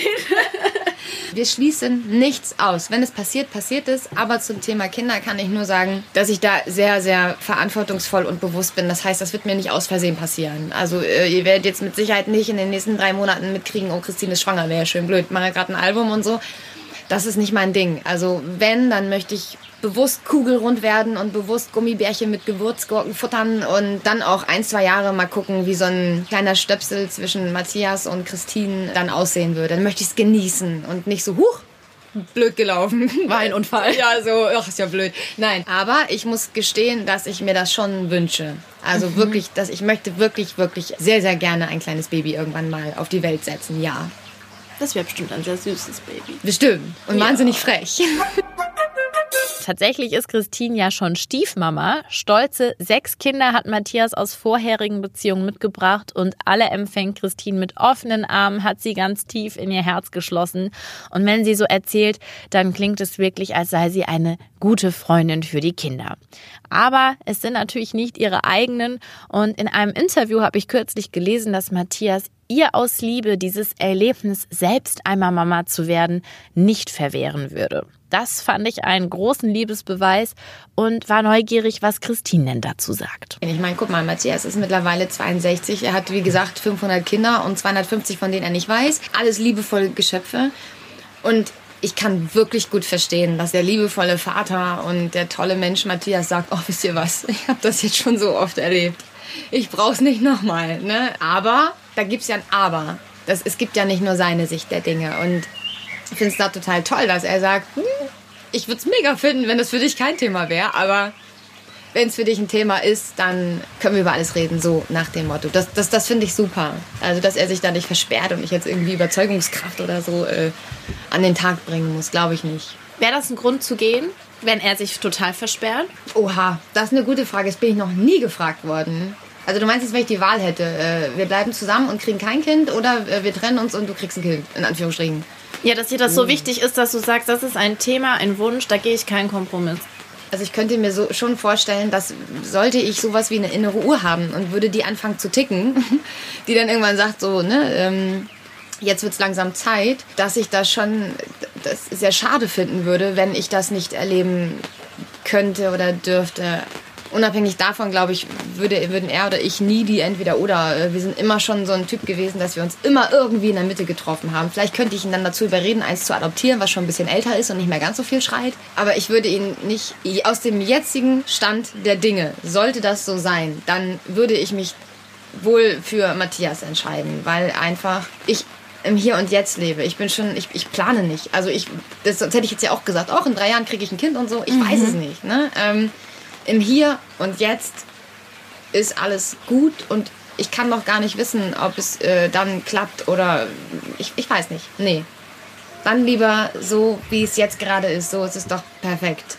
<laughs> Wir schließen nichts aus. Wenn es passiert, passiert es. Aber zum Thema Kinder kann ich nur sagen, dass ich da sehr, sehr verantwortungsvoll und bewusst bin. Das heißt, das wird mir nicht aus Versehen passieren. Also äh, ihr werdet jetzt mit Sicherheit nicht in den nächsten drei Monaten mitkriegen, oh, Christine ist schwanger, wäre ja schön blöd. Ich mache gerade ein Album und so. Das ist nicht mein Ding. Also wenn, dann möchte ich bewusst kugelrund werden und bewusst Gummibärchen mit Gewürzgurken futtern und dann auch ein, zwei Jahre mal gucken, wie so ein kleiner Stöpsel zwischen Matthias und Christine dann aussehen würde. Dann möchte ich es genießen und nicht so, huch, blöd gelaufen. <laughs> War ein Unfall. Ja, so, ach, ist ja blöd. Nein, aber ich muss gestehen, dass ich mir das schon wünsche. Also mhm. wirklich, dass ich möchte wirklich, wirklich sehr, sehr gerne ein kleines Baby irgendwann mal auf die Welt setzen, ja. Das wäre bestimmt ein sehr süßes Baby. Bestimmt. Und ja. wahnsinnig frech. <laughs> Tatsächlich ist Christine ja schon Stiefmama. Stolze sechs Kinder hat Matthias aus vorherigen Beziehungen mitgebracht und alle empfängt Christine mit offenen Armen, hat sie ganz tief in ihr Herz geschlossen. Und wenn sie so erzählt, dann klingt es wirklich, als sei sie eine gute Freundin für die Kinder. Aber es sind natürlich nicht ihre eigenen. Und in einem Interview habe ich kürzlich gelesen, dass Matthias ihr aus Liebe dieses Erlebnis, selbst einmal Mama zu werden, nicht verwehren würde. Das fand ich einen großen Liebesbeweis und war neugierig, was Christine denn dazu sagt. Ich meine, guck mal, Matthias ist mittlerweile 62. Er hat, wie gesagt, 500 Kinder und 250, von denen er nicht weiß. Alles liebevolle Geschöpfe. Und ich kann wirklich gut verstehen, dass der liebevolle Vater und der tolle Mensch Matthias sagt, oh, wisst ihr was, ich habe das jetzt schon so oft erlebt. Ich brauch's nicht nochmal. Ne? Aber, da gibt's ja ein Aber. Das, es gibt ja nicht nur seine Sicht der Dinge. Und Ich finde es da total toll, dass er sagt, hm, ich würde es mega finden, wenn das für dich kein Thema wäre, aber wenn es für dich ein Thema ist, dann können wir über alles reden, so nach dem Motto. Das, das, das finde ich super. Also, dass er sich da nicht versperrt und ich jetzt irgendwie Überzeugungskraft oder so äh, an den Tag bringen muss, glaube ich nicht. Wäre das ein Grund zu gehen, wenn er sich total versperrt? Oha, das ist eine gute Frage. Das bin ich noch nie gefragt worden. Also du meinst jetzt, wenn ich die Wahl hätte, äh, wir bleiben zusammen und kriegen kein Kind oder äh, wir trennen uns und du kriegst ein Kind, in Anführungsstrichen. Ja, dass dir das so wichtig ist, dass du sagst, das ist ein Thema, ein Wunsch, da gehe ich keinen Kompromiss. Also ich könnte mir so schon vorstellen, dass sollte ich sowas wie eine innere Uhr haben und würde die anfangen zu ticken, <laughs> die dann irgendwann sagt so, ne, ähm, jetzt wird es langsam Zeit, dass ich das schon das sehr schade finden würde, wenn ich das nicht erleben könnte oder dürfte unabhängig davon, glaube ich, würde, würden er oder ich nie die entweder oder. Äh, wir sind immer schon so ein Typ gewesen, dass wir uns immer irgendwie in der Mitte getroffen haben. Vielleicht könnte ich ihn dann dazu überreden, eins zu adoptieren, was schon ein bisschen älter ist und nicht mehr ganz so viel schreit. Aber ich würde ihn nicht aus dem jetzigen Stand der Dinge, sollte das so sein, dann würde ich mich wohl für Matthias entscheiden, weil einfach ich im Hier und Jetzt lebe. Ich bin schon, ich, ich plane nicht. Also ich, das, das hätte ich jetzt ja auch gesagt, auch in drei Jahren kriege ich ein Kind und so. Ich mhm. weiß es nicht. Ne? Ähm, im Hier und Jetzt ist alles gut und ich kann noch gar nicht wissen, ob es äh, dann klappt oder ich, ich weiß nicht. Nee. Dann lieber so, wie es jetzt gerade ist. So ist es doch perfekt.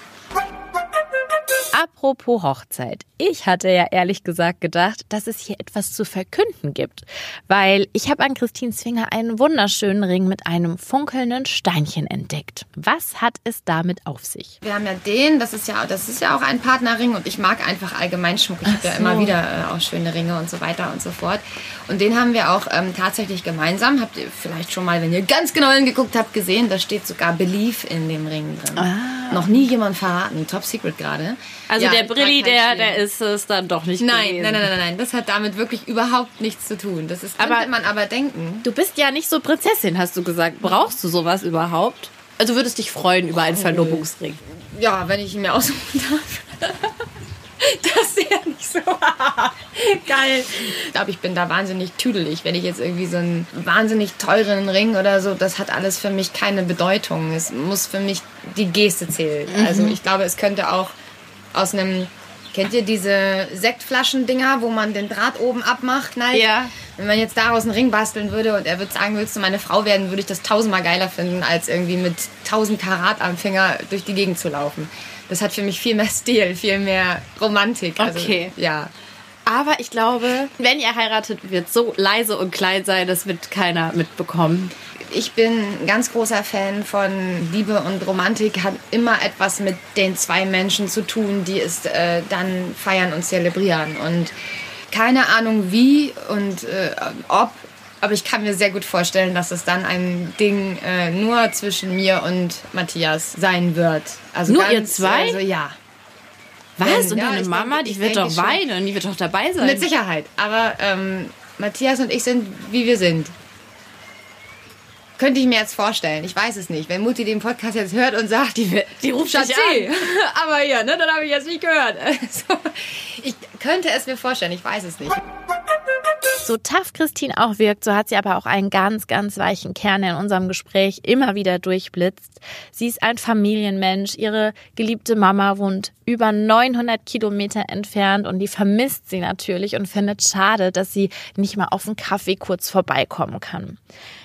Apropos Hochzeit. Ich hatte ja ehrlich gesagt gedacht, dass es hier etwas zu verkünden gibt. Weil ich habe an Christine Zwinger einen wunderschönen Ring mit einem funkelnden Steinchen entdeckt. Was hat es damit auf sich? Wir haben ja den, das ist ja, das ist ja auch ein Partnerring und ich mag einfach allgemein Schmuck. Ich habe so. ja immer wieder äh, auch schöne Ringe und so weiter und so fort. Und den haben wir auch ähm, tatsächlich gemeinsam. Habt ihr vielleicht schon mal, wenn ihr ganz genau hingeguckt habt, gesehen, da steht sogar Belief in dem Ring drin. Ah. Noch nie jemand verraten, top secret gerade. Also ja, der Brilli, der, der ist es dann doch nicht nein, gewesen. Nein, nein, nein, nein, das hat damit wirklich überhaupt nichts zu tun. Das ist, könnte aber, man aber denken. Du bist ja nicht so Prinzessin, hast du gesagt. Brauchst du sowas überhaupt? Also würdest dich freuen über einen oh. Verlobungsring? Ja, wenn ich ihn mir aussuchen darf. <laughs> Das ist ja nicht so <laughs> geil. Ich glaube, ich bin da wahnsinnig tüdelig. Wenn ich jetzt irgendwie so einen wahnsinnig teuren Ring oder so, das hat alles für mich keine Bedeutung. Es muss für mich die Geste zählen. Mhm. Also ich glaube, es könnte auch aus einem Kennt ihr diese Sektflaschen-Dinger, wo man den Draht oben abmacht? Nein. Ja. Wenn man jetzt daraus einen Ring basteln würde und er würde sagen, willst du meine Frau werden, würde ich das tausendmal geiler finden, als irgendwie mit tausend Karat am Finger durch die Gegend zu laufen. Das hat für mich viel mehr <laughs> Stil, viel mehr Romantik. Also, okay. Ja. Aber ich glaube, wenn ihr heiratet, wird so leise und klein sein, das wird keiner mitbekommen ich bin ein ganz großer Fan von Liebe und Romantik, hat immer etwas mit den zwei Menschen zu tun, die es äh, dann feiern und zelebrieren. Und keine Ahnung wie und äh, ob, aber ich kann mir sehr gut vorstellen, dass es dann ein Ding äh, nur zwischen mir und Matthias sein wird. Also nur ganz, ihr zwei? Also, ja. Was? Und ja, deine Mama, denke, die wird doch weinen, die wird doch dabei sein. Mit Sicherheit. Aber ähm, Matthias und ich sind, wie wir sind. Könnte ich mir jetzt vorstellen. Ich weiß es nicht. Wenn Mutti den Podcast jetzt hört und sagt, die, die ruft Schatzi. dich an. <laughs> Aber ja, ne, dann habe ich jetzt nicht gehört. <laughs> Also, ich könnte es mir vorstellen. Ich weiß es nicht. So tough Christine auch wirkt, so hat sie aber auch einen ganz, ganz weichen Kern in unserem Gespräch immer wieder durchblitzt. Sie ist ein Familienmensch. Ihre geliebte Mama wohnt über 900 Kilometer entfernt und die vermisst sie natürlich und findet schade, dass sie nicht mal auf einen Kaffee kurz vorbeikommen kann.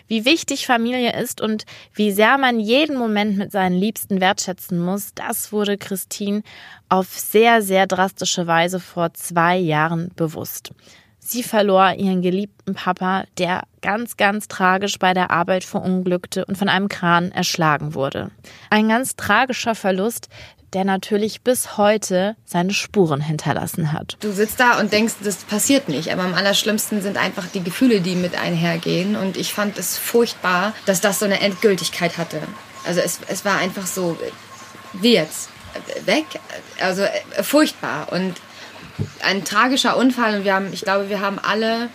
Wie wichtig Familie ist und wie sehr man jeden Moment mit seinen Liebsten wertschätzen muss, das wurde Christine auf sehr, sehr drastische Weise vor zwei Jahren bewusst. Sie verlor ihren geliebten Papa, der ganz, ganz tragisch bei der Arbeit verunglückte und von einem Kran erschlagen wurde. Ein ganz tragischer Verlust, der natürlich bis heute seine Spuren hinterlassen hat. Du sitzt da und denkst, das passiert nicht. Aber am allerschlimmsten sind einfach die Gefühle, die mit einhergehen. Und ich fand es furchtbar, dass das so eine Endgültigkeit hatte. Also es, es war einfach so, wie jetzt? Weg? Also äh, furchtbar. Und ein tragischer Unfall. Und wir haben, ich glaube, wir haben alle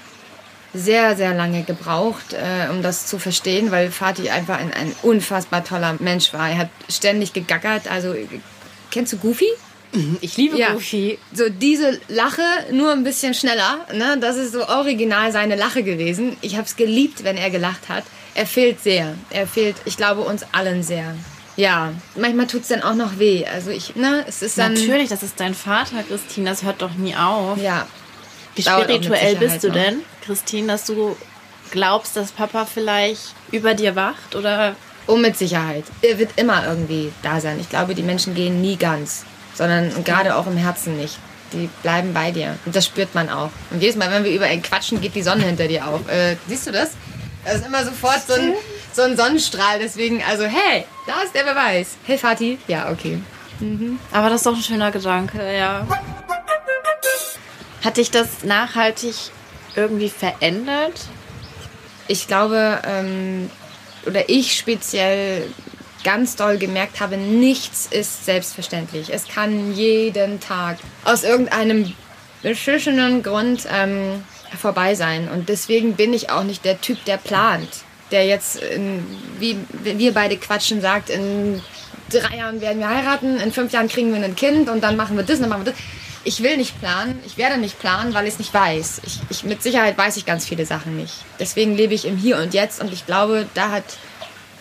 sehr, sehr lange gebraucht, äh, um das zu verstehen, weil Fatih einfach ein, ein unfassbar toller Mensch war. Er hat ständig gegackert, also Kennst du Goofy? Mhm, ich liebe ja. Goofy. So diese Lache, nur ein bisschen schneller. Ne? Das ist so original seine Lache gewesen. Ich habe es geliebt, wenn er gelacht hat. Er fehlt sehr. Er fehlt, ich glaube, uns allen sehr. Ja, manchmal tut es dann auch noch weh. Also ich, ne, es ist dann. Natürlich, das ist dein Vater, Christine, das hört doch nie auf. Ja. Wie spirituell bist du noch. denn, Christine, dass du glaubst, dass Papa vielleicht über dir wacht? Oder Oh, mit Sicherheit. Er wird immer irgendwie da sein. Ich glaube, die Menschen gehen nie ganz, sondern gerade auch im Herzen nicht. Die bleiben bei dir. Und das spürt man auch. Und jedes Mal, wenn wir über ihn quatschen, geht die Sonne hinter dir auf. Äh, siehst du das? Das ist immer sofort so ein, so ein Sonnenstrahl. Deswegen, also, hey, da ist der Beweis. Hey, Fatih. Ja, okay. Aber das ist doch ein schöner Gedanke, ja. Hat dich das nachhaltig irgendwie verändert? ich glaube, ähm, oder ich speziell ganz doll gemerkt habe, nichts ist selbstverständlich. Es kann jeden Tag aus irgendeinem beschissenen Grund ähm, vorbei sein. Und deswegen bin ich auch nicht der Typ, der plant. Der jetzt, in, wie wir beide quatschen, sagt, in drei Jahren werden wir heiraten, in fünf Jahren kriegen wir ein Kind und dann machen wir das und dann machen wir das. Ich will nicht planen, ich werde nicht planen, weil ich es nicht weiß. Ich, ich, mit Sicherheit weiß ich ganz viele Sachen nicht. Deswegen lebe ich im Hier und Jetzt und ich glaube, da hat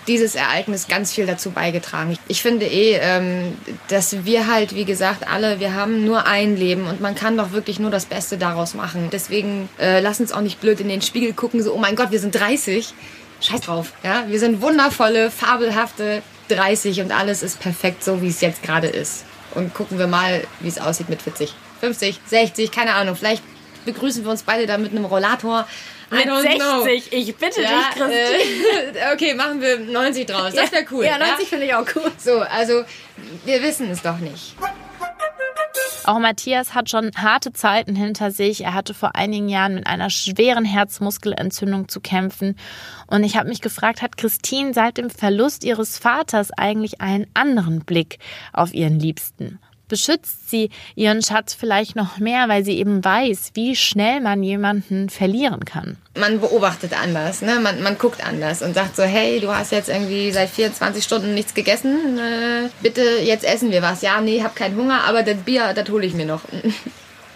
dieses Ereignis ganz viel dazu beigetragen. Ich finde eh, ähm, dass wir halt, wie gesagt, alle, wir haben nur ein Leben und man kann doch wirklich nur das Beste daraus machen. Deswegen äh, lass uns auch nicht blöd in den Spiegel gucken, so, oh mein Gott, wir sind 30. Scheiß drauf, ja. Wir sind wundervolle, fabelhafte 30 und alles ist perfekt, so wie es jetzt gerade ist. Und gucken wir mal, wie es aussieht mit 40, 50, 60, keine Ahnung. Vielleicht begrüßen wir uns beide da mit einem Rollator. Mit don't know. 60, ich bitte Ja, dich, Christine. äh, <laughs> okay, machen wir 90 draus. Das wäre cool. Ja, 90 finde ich auch cool. So, also wir wissen es doch nicht. Auch Matthias hat schon harte Zeiten hinter sich. Er hatte vor einigen Jahren mit einer schweren Herzmuskelentzündung zu kämpfen. Und ich habe mich gefragt, hat Christine seit dem Verlust ihres Vaters eigentlich einen anderen Blick auf ihren Liebsten? Beschützt sie ihren Schatz vielleicht noch mehr, weil sie eben weiß, wie schnell man jemanden verlieren kann? Man beobachtet anders, ne? man, man guckt anders und sagt so, hey, du hast jetzt irgendwie seit 24 Stunden nichts gegessen, äh, bitte jetzt essen wir was. Ja, nee, hab keinen Hunger, aber das Bier, das hole ich mir noch. <laughs>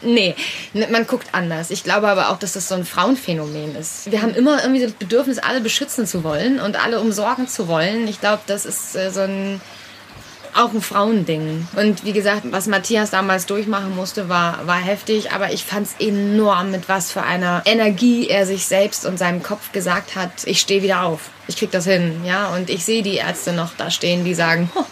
Nee, ne, man guckt anders. Ich glaube aber auch, dass das so ein Frauenphänomen ist. Wir haben immer irgendwie das Bedürfnis, alle beschützen zu wollen und alle umsorgen zu wollen. Ich glaube, das ist äh, so ein auch ein Frauending. Und wie gesagt, was Matthias damals durchmachen musste, war, war heftig. Aber ich fand es enorm, mit was für einer Energie er sich selbst und seinem Kopf gesagt hat, ich stehe wieder auf. Ich krieg das hin. ja. Und ich sehe die Ärzte noch da stehen, die sagen, "Huh,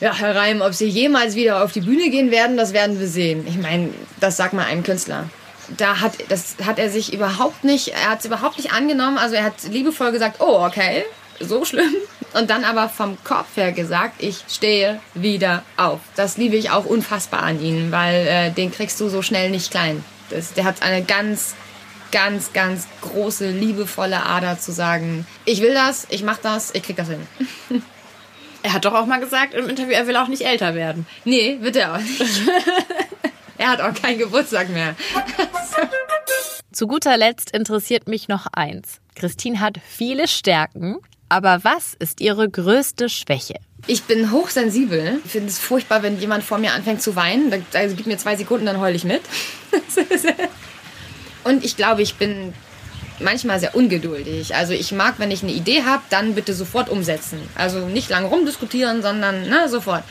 ja, Herr Reim, ob Sie jemals wieder auf die Bühne gehen werden, das werden wir sehen. Ich meine, das sagt mal einem Künstler. Da hat, das hat er sich überhaupt nicht, er hat es überhaupt nicht angenommen. Also er hat liebevoll gesagt, oh, okay, so schlimm. Und dann aber vom Kopf her gesagt, ich stehe wieder auf. Das liebe ich auch unfassbar an ihn, weil äh, den kriegst du so schnell nicht klein. Das, der hat eine ganz, ganz, ganz große, liebevolle Ader zu sagen, ich will das, ich mach das, ich krieg das hin. <laughs> Er hat doch auch mal gesagt im Interview, er will auch nicht älter werden. Nee, wird er auch nicht. <laughs> er hat auch keinen Geburtstag mehr. <laughs> Zu guter Letzt interessiert mich noch eins. Christine hat viele Stärken, aber was ist ihre größte Schwäche? Ich bin hochsensibel. Ich finde es furchtbar, wenn jemand vor mir anfängt zu weinen. Also gib mir zwei Sekunden, dann heule ich mit. <laughs> Und ich glaube, ich bin manchmal sehr ungeduldig. Also ich mag, wenn ich eine Idee habe, dann bitte sofort umsetzen. Also nicht lange rumdiskutieren, sondern na, sofort.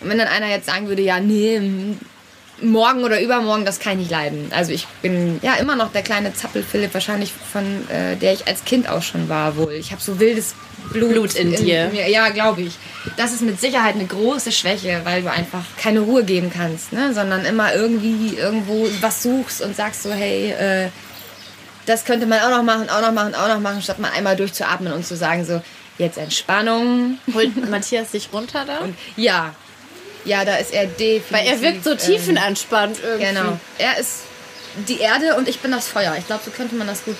Und wenn dann einer jetzt sagen würde, ja, nee, m- morgen oder übermorgen, das kann ich nicht leiden. Also ich bin ja immer noch der kleine Zappel-Philipp, wahrscheinlich von äh, der ich als Kind auch schon war wohl. Ich habe so wildes Blut, Blut in dir. mir. Ja, glaube ich. Das ist mit Sicherheit eine große Schwäche, weil du einfach keine Ruhe geben kannst, ne? sondern immer irgendwie irgendwo was suchst und sagst so, hey, äh, das könnte man auch noch machen, auch noch machen, auch noch machen, statt mal einmal durchzuatmen und zu sagen so, jetzt Entspannung. Holt <laughs> Matthias sich runter da? Und ja, ja, da ist er definitiv. Weil er wirkt so ähm, tiefenentspannt irgendwie. Genau. Er ist die Erde und ich bin das Feuer. Ich glaube, so könnte man das gut.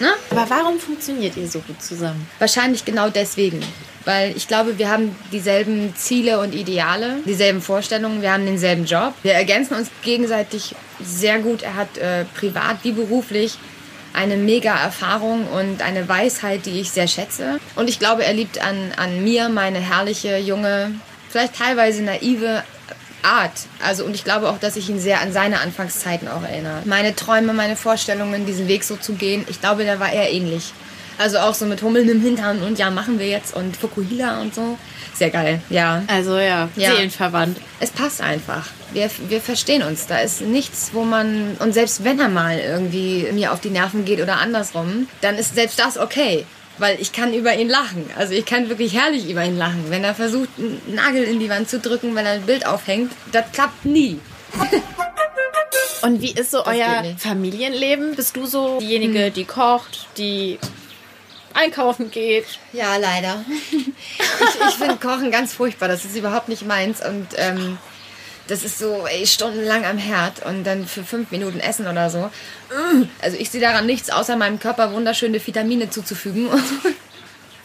Ne? Aber warum funktioniert ihr so gut zusammen? Wahrscheinlich genau deswegen. Weil ich glaube, wir haben dieselben Ziele und Ideale, dieselben Vorstellungen, wir haben denselben Job. Wir ergänzen uns gegenseitig sehr gut. Er hat äh, privat wie beruflich eine mega Erfahrung und eine Weisheit, die ich sehr schätze. Und ich glaube, er liebt an, an mir meine herrliche, junge, vielleicht teilweise naive Art. Also, und ich glaube auch, dass ich ihn sehr an seine Anfangszeiten auch erinnere. Meine Träume, meine Vorstellungen, diesen Weg so zu gehen, ich glaube, da war er ähnlich. Also auch so mit Hummeln im Hintern und ja, machen wir jetzt und Fukuhila und so. Sehr geil, ja. Also ja, Ja. seelenverwandt. Es passt einfach. Wir, wir verstehen uns. Da ist nichts, wo man. Und selbst wenn er mal irgendwie mir auf die Nerven geht oder andersrum, dann ist selbst das okay. Weil ich kann über ihn lachen. Also ich kann wirklich herrlich über ihn lachen. Wenn er versucht, einen Nagel in die Wand zu drücken, wenn er ein Bild aufhängt, das klappt nie. <laughs> Und wie ist so euer geht nicht. Familienleben? Bist du so diejenige, die kocht, die einkaufen geht? Ja, leider. <laughs> ich ich finde Kochen ganz furchtbar. Das ist überhaupt nicht meins. Und ähm, das ist so ey, stundenlang am Herd und dann für fünf Minuten essen oder so. Mm. Also ich sehe daran nichts, außer meinem Körper wunderschöne Vitamine zuzufügen. <laughs>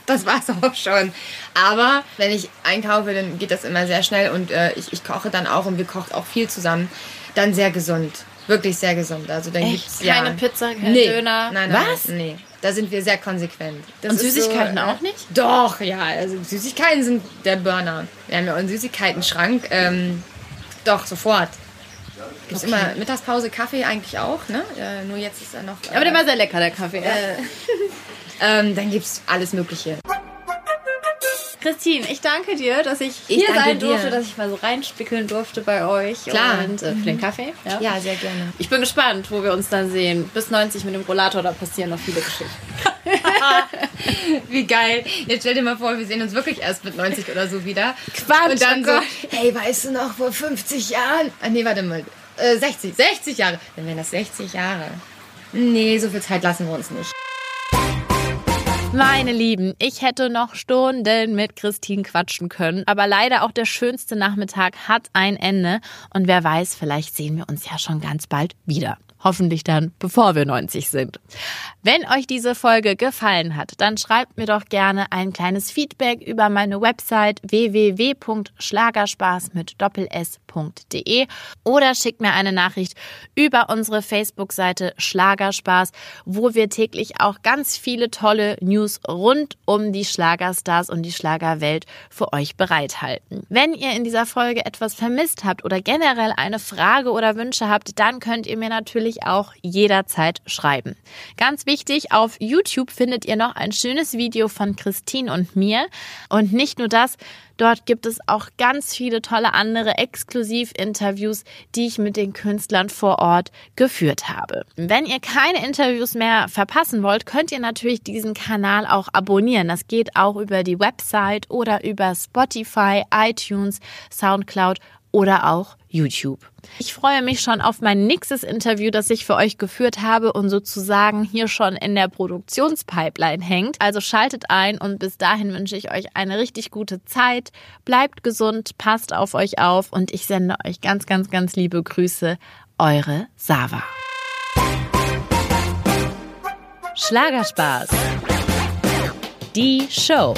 Das war's auch schon. Aber wenn ich einkaufe, dann geht das immer sehr schnell und äh, ich, ich koche dann auch und wir kochen auch viel zusammen. Dann sehr gesund. Wirklich sehr gesund. Also dann Echt? gibt's Keine ja, Pizza, kein nee. Döner? Nein, nein, Was? Nee. Da sind wir sehr konsequent. Das Und Süßigkeiten so, äh, auch nicht? Doch, ja. Also Süßigkeiten sind der Burner. Wir haben ja auch einen Süßigkeiten-Schrank. Ähm, doch, sofort. Gibt's immer Mittagspause, Kaffee eigentlich auch, ne? Äh, nur jetzt ist er noch. Äh, Aber der war sehr lecker, der Kaffee. Ja. <laughs> ähm, dann gibt's alles Mögliche. Christine, ich danke dir, dass ich Ich hier sein dir. durfte, dass ich mal so reinspickeln durfte bei euch. Klar. Und äh, für den Kaffee. Ja. Ja, sehr gerne. Ich bin gespannt, wo wir uns dann sehen. Bis 90 mit dem Rollator, da passieren noch viele Geschichten. <laughs> <laughs> Wie geil. Jetzt stell dir mal vor, wir sehen uns wirklich erst mit 90 oder so wieder. Quatsch, Und dann oh so, Gott. ey, weißt du noch, vor 50 Jahren? Ah, nee, warte mal. Äh, 60, 60 Jahre. Dann wären das 60 Jahre. Nee, so viel Zeit lassen wir uns nicht. Meine Lieben, ich hätte noch Stunden mit Christine quatschen können, aber leider auch der schönste Nachmittag hat ein Ende und wer weiß, vielleicht sehen wir uns ja schon ganz bald wieder. Hoffentlich dann, bevor wir 90 sind. Wenn euch diese Folge gefallen hat, dann schreibt mir doch gerne ein kleines Feedback über meine Website www.schlagerspaß mit doppels.de oder schickt mir eine Nachricht über unsere Facebook-Seite Schlagerspaß, wo wir täglich auch ganz viele tolle News rund um die Schlagerstars und die Schlagerwelt für euch bereithalten. Wenn ihr in dieser Folge etwas vermisst habt oder generell eine Frage oder Wünsche habt, dann könnt ihr mir natürlich auch jederzeit schreiben. Ganz wichtig, auf YouTube findet ihr noch ein schönes Video von Christine und mir. Und nicht nur das, dort gibt es auch ganz viele tolle andere Exklusiv-Interviews, die ich mit den Künstlern vor Ort geführt habe. Wenn ihr keine Interviews mehr verpassen wollt, könnt ihr natürlich diesen Kanal auch abonnieren. Das geht auch über die Website oder über Spotify, iTunes, Soundcloud oder auch YouTube. Ich freue mich schon auf mein nächstes Interview, das ich für euch geführt habe und sozusagen hier schon in der Produktionspipeline hängt. Also schaltet ein und bis dahin wünsche ich euch eine richtig gute Zeit. Bleibt gesund, passt auf euch auf und ich sende euch ganz, ganz, ganz liebe Grüße. Eure Sava. Schlagerspaß. Die Show.